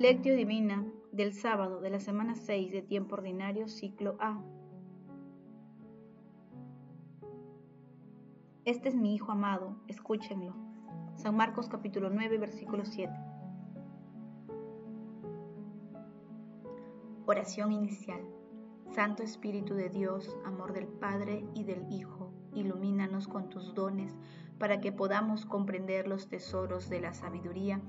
Lectio Divina del sábado de la semana 6 de tiempo ordinario, ciclo A. Este es mi Hijo amado, escúchenlo. San Marcos capítulo 9, versículo 7. Oración inicial. Santo Espíritu de Dios, amor del Padre y del Hijo, ilumínanos con tus dones para que podamos comprender los tesoros de la sabiduría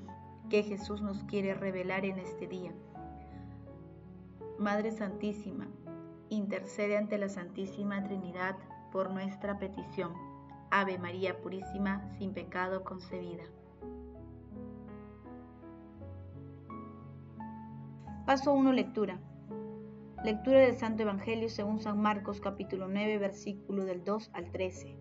que Jesús nos quiere revelar en este día. Madre Santísima, intercede ante la Santísima Trinidad por nuestra petición. Ave María Purísima, sin pecado concebida. Paso 1. Lectura. Lectura del Santo Evangelio según San Marcos capítulo 9 versículo del 2 al 13.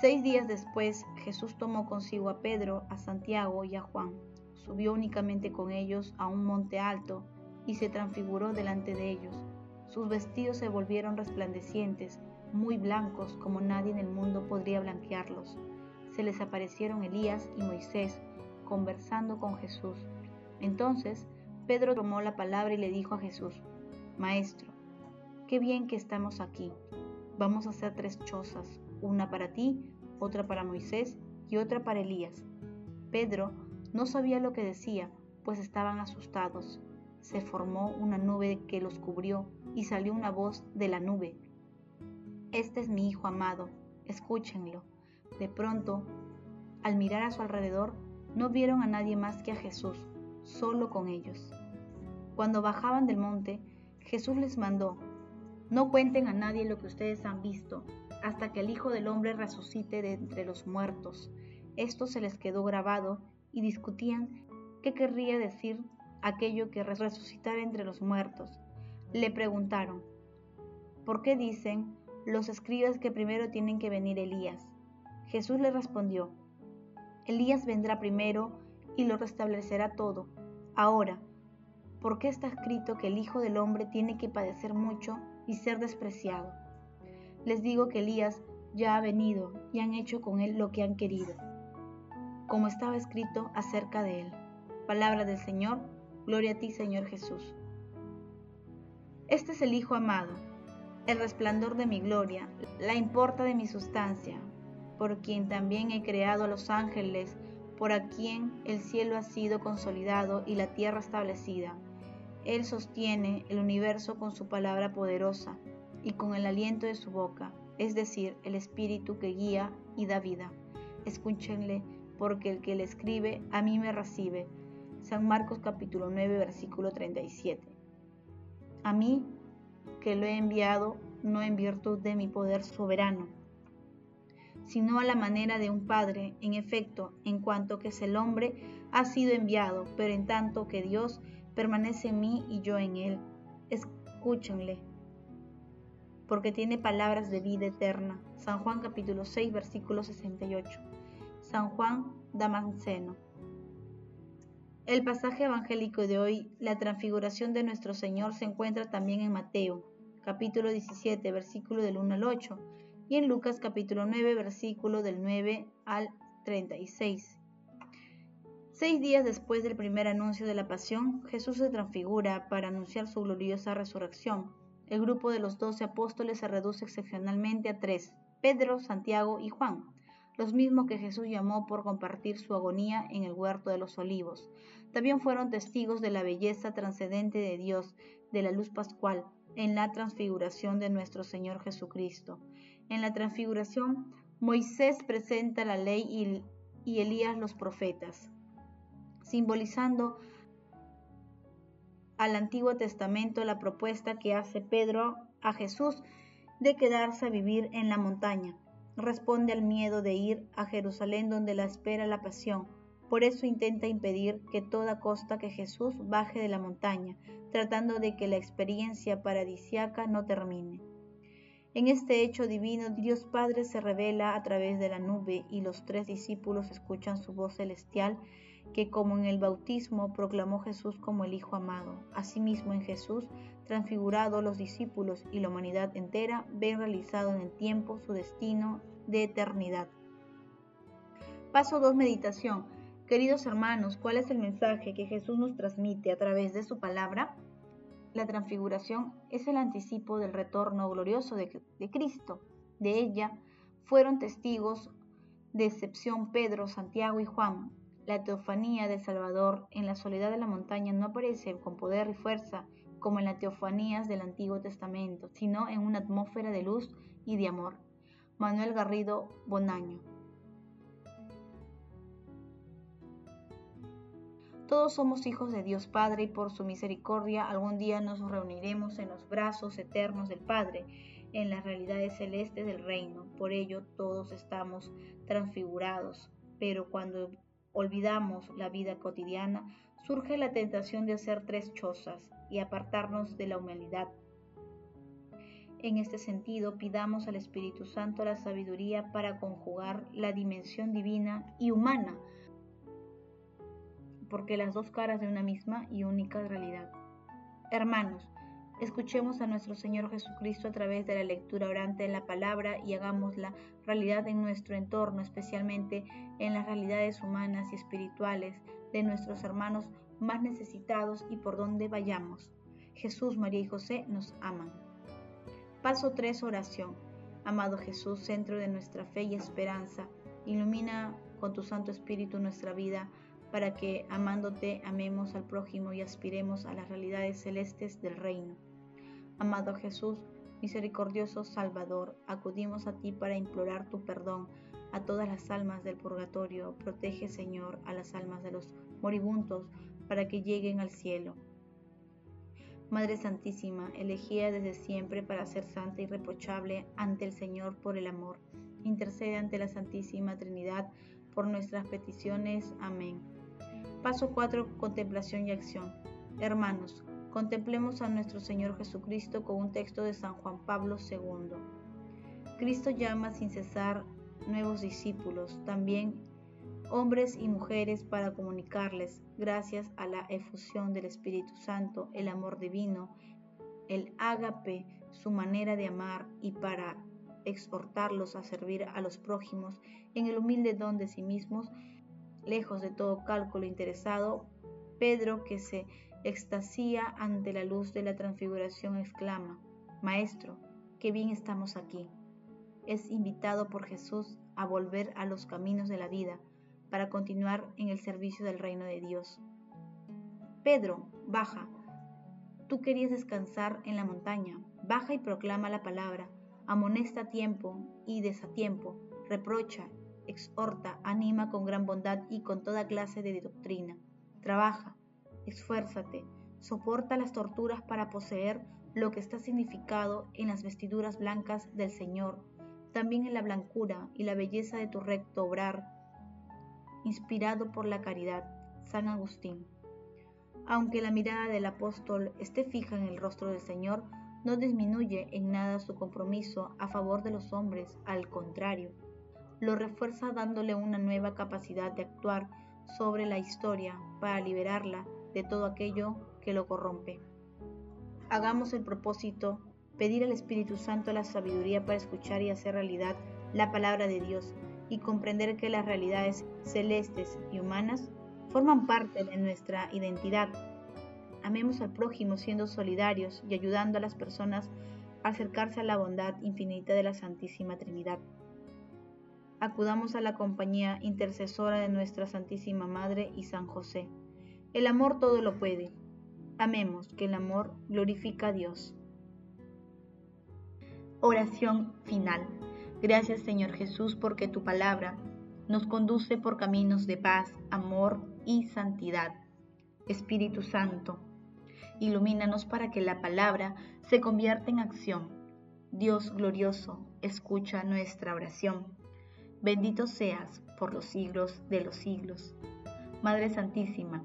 Seis días después, Jesús tomó consigo a Pedro, a Santiago y a Juan, subió únicamente con ellos a un monte alto y se transfiguró delante de ellos. Sus vestidos se volvieron resplandecientes, muy blancos como nadie en el mundo podría blanquearlos. Se les aparecieron Elías y Moisés conversando con Jesús. Entonces Pedro tomó la palabra y le dijo a Jesús, Maestro, qué bien que estamos aquí. Vamos a hacer tres chozas, una para ti, otra para Moisés y otra para Elías. Pedro no sabía lo que decía, pues estaban asustados. Se formó una nube que los cubrió y salió una voz de la nube. Este es mi Hijo amado, escúchenlo. De pronto, al mirar a su alrededor, no vieron a nadie más que a Jesús, solo con ellos. Cuando bajaban del monte, Jesús les mandó, no cuenten a nadie lo que ustedes han visto, hasta que el Hijo del Hombre resucite de entre los muertos. Esto se les quedó grabado y discutían qué querría decir aquello que resucitar entre los muertos. Le preguntaron, ¿por qué dicen los escribas que primero tienen que venir Elías? Jesús le respondió, Elías vendrá primero y lo restablecerá todo. Ahora, ¿por qué está escrito que el Hijo del Hombre tiene que padecer mucho y ser despreciado? Les digo que Elías ya ha venido y han hecho con él lo que han querido, como estaba escrito acerca de él. Palabra del Señor, gloria a ti Señor Jesús. Este es el Hijo amado, el resplandor de mi gloria, la importa de mi sustancia, por quien también he creado a los ángeles, por a quien el cielo ha sido consolidado y la tierra establecida. Él sostiene el universo con su palabra poderosa y con el aliento de su boca, es decir, el espíritu que guía y da vida. Escúchenle, porque el que le escribe a mí me recibe. San Marcos capítulo 9, versículo 37. A mí, que lo he enviado, no en virtud de mi poder soberano, sino a la manera de un padre, en efecto, en cuanto que es el hombre, ha sido enviado, pero en tanto que Dios permanece en mí y yo en él. Escúchenle porque tiene palabras de vida eterna. San Juan capítulo 6, versículo 68. San Juan Damasceno. El pasaje evangélico de hoy, la transfiguración de nuestro Señor, se encuentra también en Mateo, capítulo 17, versículo del 1 al 8, y en Lucas capítulo 9, versículo del 9 al 36. Seis días después del primer anuncio de la pasión, Jesús se transfigura para anunciar su gloriosa resurrección el grupo de los doce apóstoles se reduce excepcionalmente a tres, Pedro, Santiago y Juan, los mismos que Jesús llamó por compartir su agonía en el huerto de los olivos. También fueron testigos de la belleza trascendente de Dios, de la luz pascual, en la transfiguración de nuestro Señor Jesucristo. En la transfiguración, Moisés presenta la ley y, Elías los profetas, simbolizando al Antiguo Testamento la propuesta que hace Pedro a Jesús de quedarse a vivir en la montaña. Responde al miedo de ir a Jerusalén donde la espera la pasión. Por eso intenta impedir que toda costa que Jesús baje de la montaña, tratando de que la experiencia paradisiaca no termine. En este hecho divino, Dios Padre se revela a través de la nube y los tres discípulos escuchan su voz celestial que como en el bautismo proclamó Jesús como el Hijo amado. Asimismo en Jesús, transfigurado los discípulos y la humanidad entera ven realizado en el tiempo su destino de eternidad. Paso 2. Meditación. Queridos hermanos, ¿cuál es el mensaje que Jesús nos transmite a través de su palabra? La transfiguración es el anticipo del retorno glorioso de, de Cristo. De ella fueron testigos de excepción Pedro, Santiago y Juan. La teofanía del Salvador en la soledad de la montaña no aparece con poder y fuerza como en las teofanías del Antiguo Testamento, sino en una atmósfera de luz y de amor. Manuel Garrido Bonaño. Todos somos hijos de Dios Padre y por su misericordia algún día nos reuniremos en los brazos eternos del Padre, en las realidades celestes del reino. Por ello todos estamos transfigurados, pero cuando olvidamos la vida cotidiana, surge la tentación de hacer tres chozas y apartarnos de la humanidad. En este sentido, pidamos al Espíritu Santo la sabiduría para conjugar la dimensión divina y humana, porque las dos caras de una misma y única realidad. Hermanos, escuchemos a nuestro Señor Jesucristo a través de la lectura orante de la palabra y hagamos la realidad en nuestro entorno, especialmente en las realidades humanas y espirituales de nuestros hermanos más necesitados y por donde vayamos. Jesús, María y José nos aman. Paso 3. Oración. Amado Jesús, centro de nuestra fe y esperanza, ilumina con tu Santo Espíritu nuestra vida para que, amándote, amemos al prójimo y aspiremos a las realidades celestes del reino. Amado Jesús, misericordioso Salvador, acudimos a ti para implorar tu perdón a todas las almas del purgatorio. Protege, Señor, a las almas de los moribundos para que lleguen al cielo. Madre Santísima, elegida desde siempre para ser santa y reprochable ante el Señor por el amor, intercede ante la Santísima Trinidad por nuestras peticiones. Amén. Paso 4. Contemplación y acción. Hermanos, contemplemos a nuestro Señor Jesucristo con un texto de San Juan Pablo II. Cristo llama sin cesar nuevos discípulos, también hombres y mujeres para comunicarles, gracias a la efusión del Espíritu Santo, el amor divino, el ágape, su manera de amar y para exhortarlos a servir a los prójimos en el humilde don de sí mismos, lejos de todo cálculo interesado, Pedro, que se extasía ante la luz de la transfiguración, exclama, Maestro, qué bien estamos aquí. Es invitado por Jesús a volver a los caminos de la vida, para continuar en el servicio del reino de Dios. Pedro, baja. Tú querías descansar en la montaña. Baja y proclama la palabra. Amonesta a tiempo y desatiempo. Reprocha, exhorta, anima con gran bondad y con toda clase de doctrina. Trabaja, esfuérzate, soporta las torturas para poseer lo que está significado en las vestiduras blancas del Señor, también en la blancura y la belleza de tu recto obrar inspirado por la caridad, San Agustín. Aunque la mirada del apóstol esté fija en el rostro del Señor, no disminuye en nada su compromiso a favor de los hombres, al contrario, lo refuerza dándole una nueva capacidad de actuar sobre la historia para liberarla de todo aquello que lo corrompe. Hagamos el propósito, pedir al Espíritu Santo la sabiduría para escuchar y hacer realidad la palabra de Dios y comprender que las realidades celestes y humanas forman parte de nuestra identidad. Amemos al prójimo siendo solidarios y ayudando a las personas a acercarse a la bondad infinita de la Santísima Trinidad. Acudamos a la compañía intercesora de nuestra Santísima Madre y San José. El amor todo lo puede. Amemos que el amor glorifica a Dios. Oración final. Gracias Señor Jesús porque tu palabra nos conduce por caminos de paz, amor y santidad. Espíritu Santo, ilumínanos para que la palabra se convierta en acción. Dios glorioso, escucha nuestra oración. Bendito seas por los siglos de los siglos. Madre Santísima,